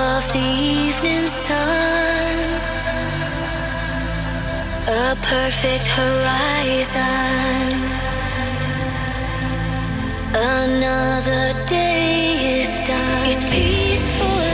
above the evening sun, a perfect horizon. Another day is done. It's peaceful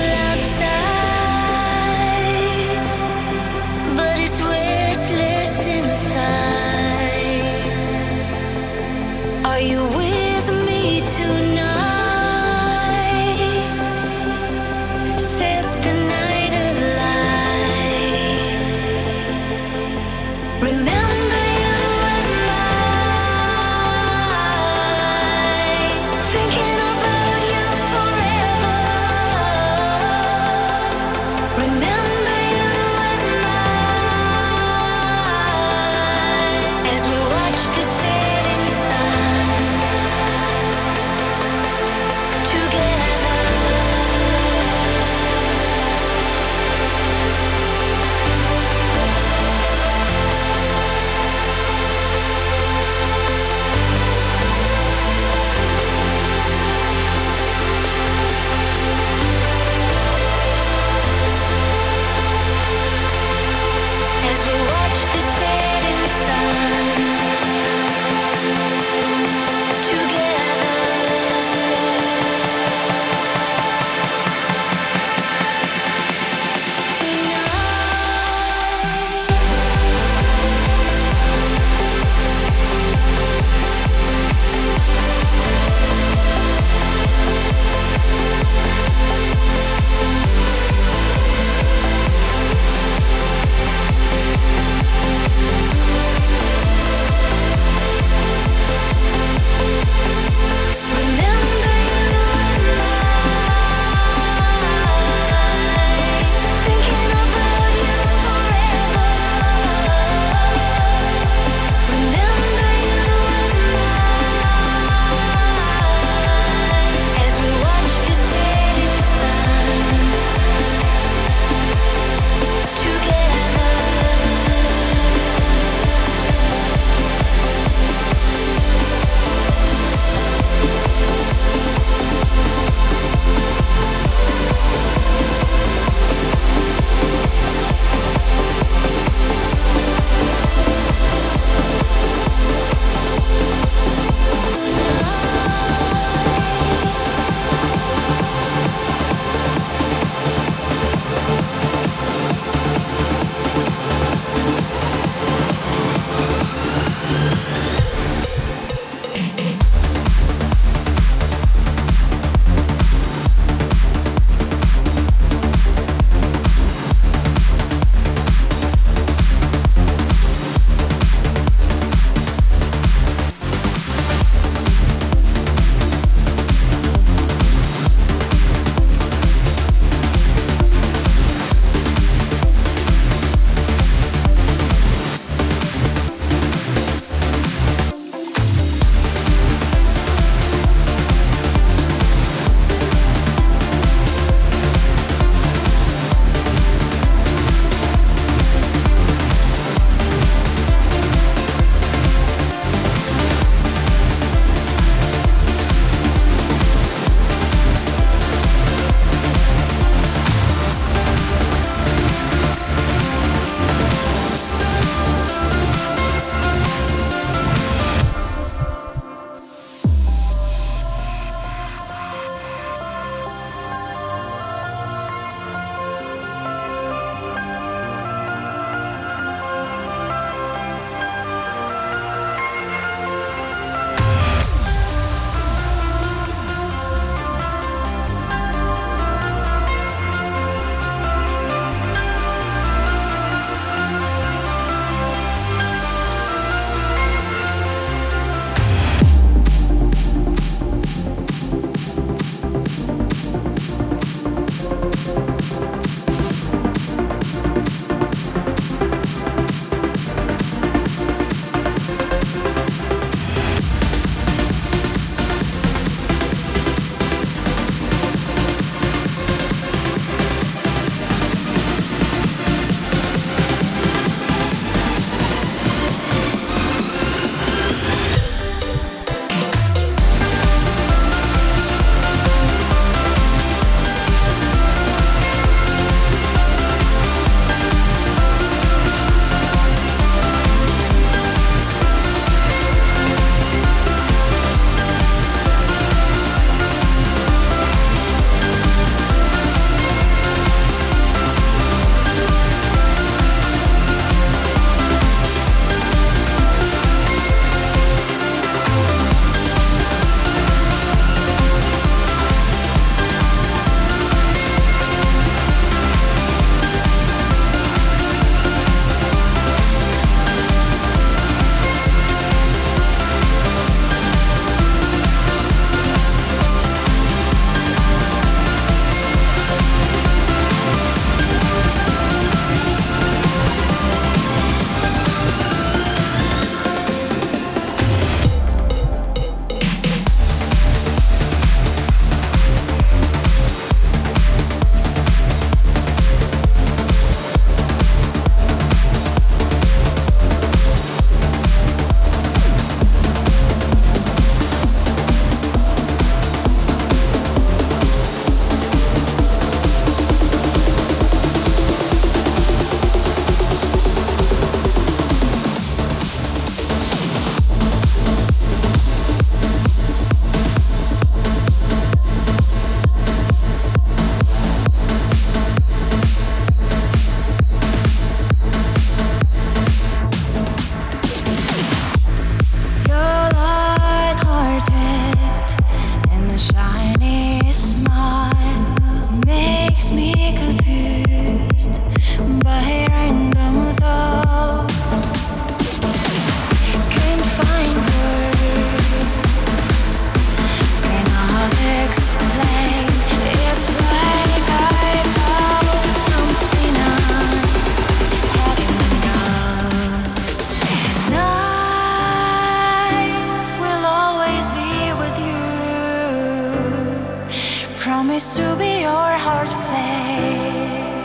Promise to be your heart fade.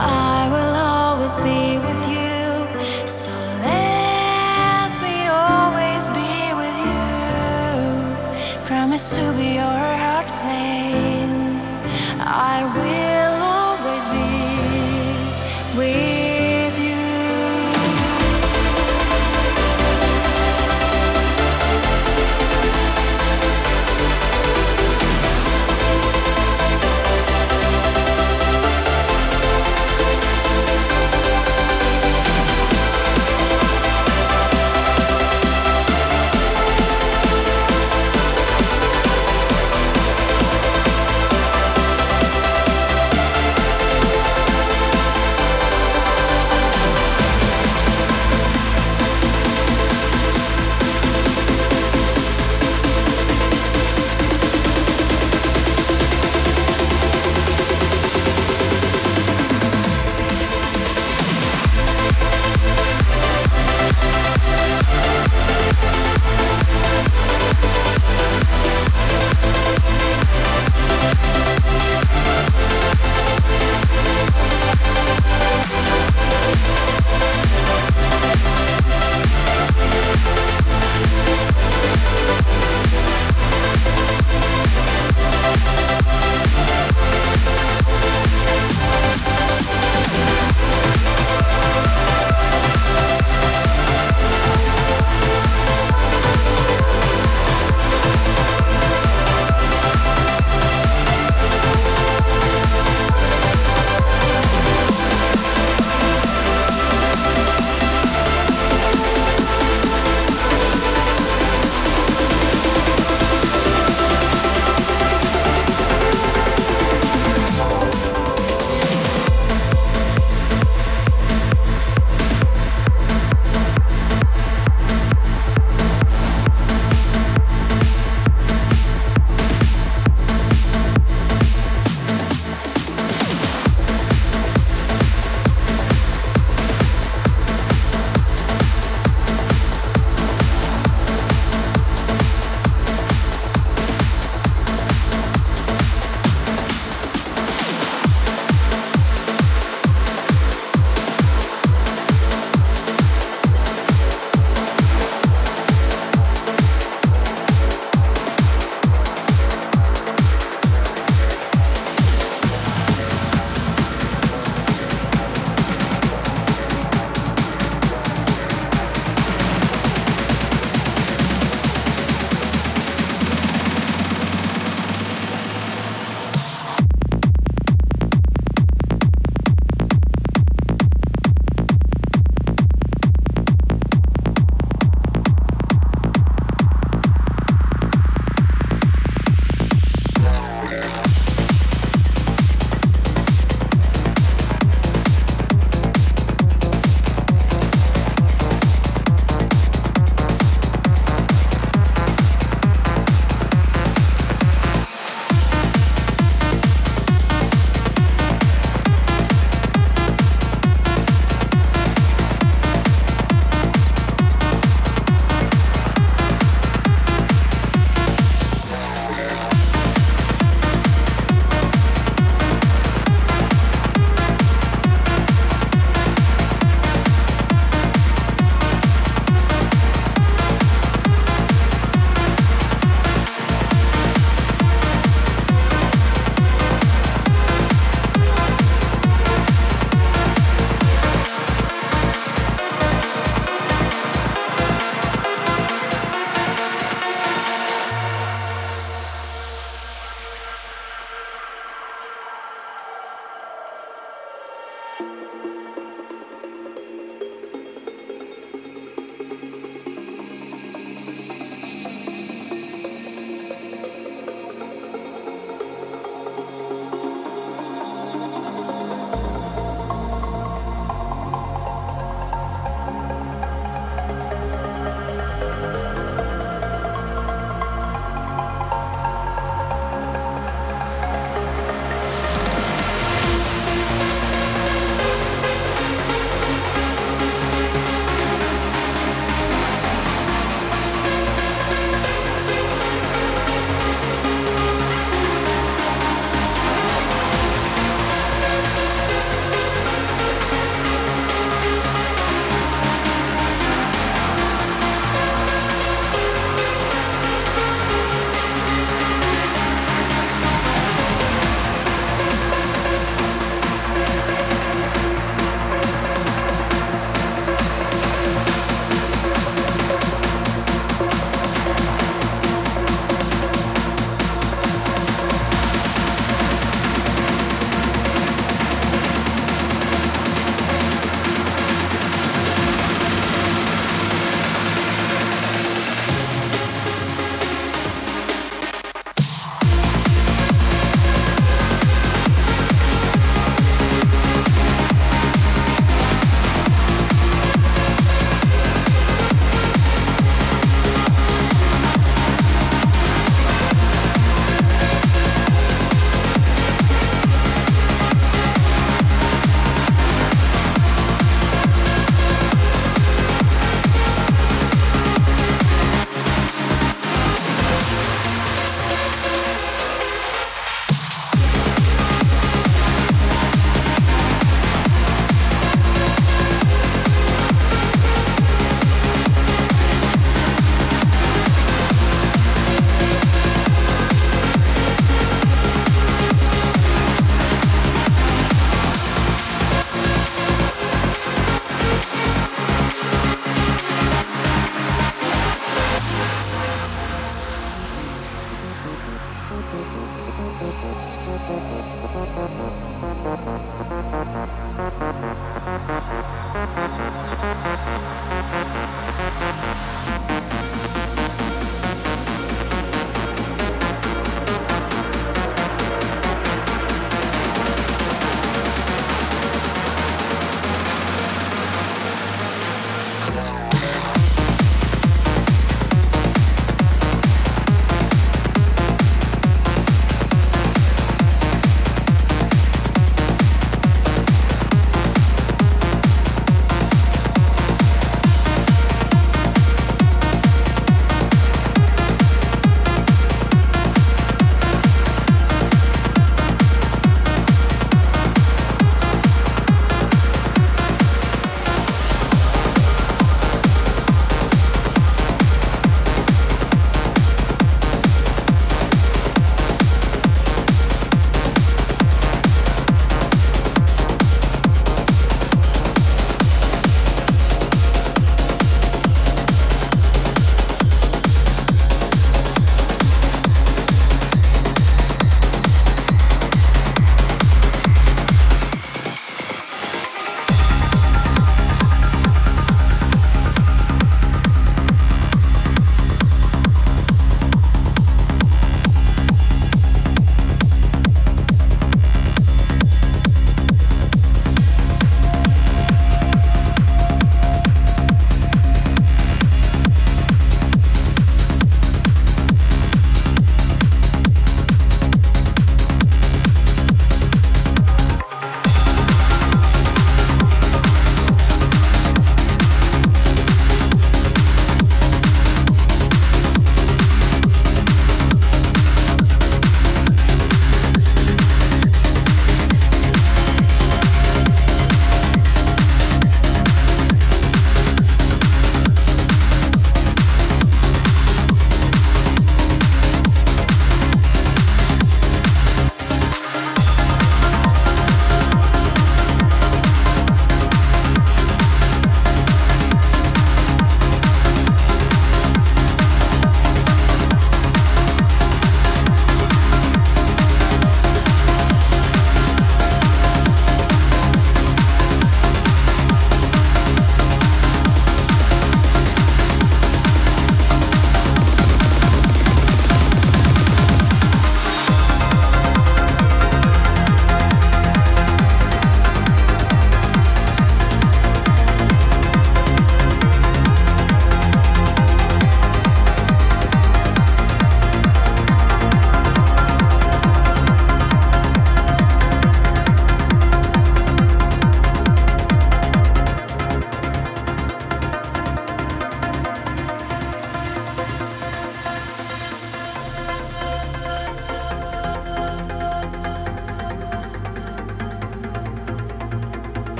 I will always be with you. So let me always be with you. Promise to be your heart flame. I will.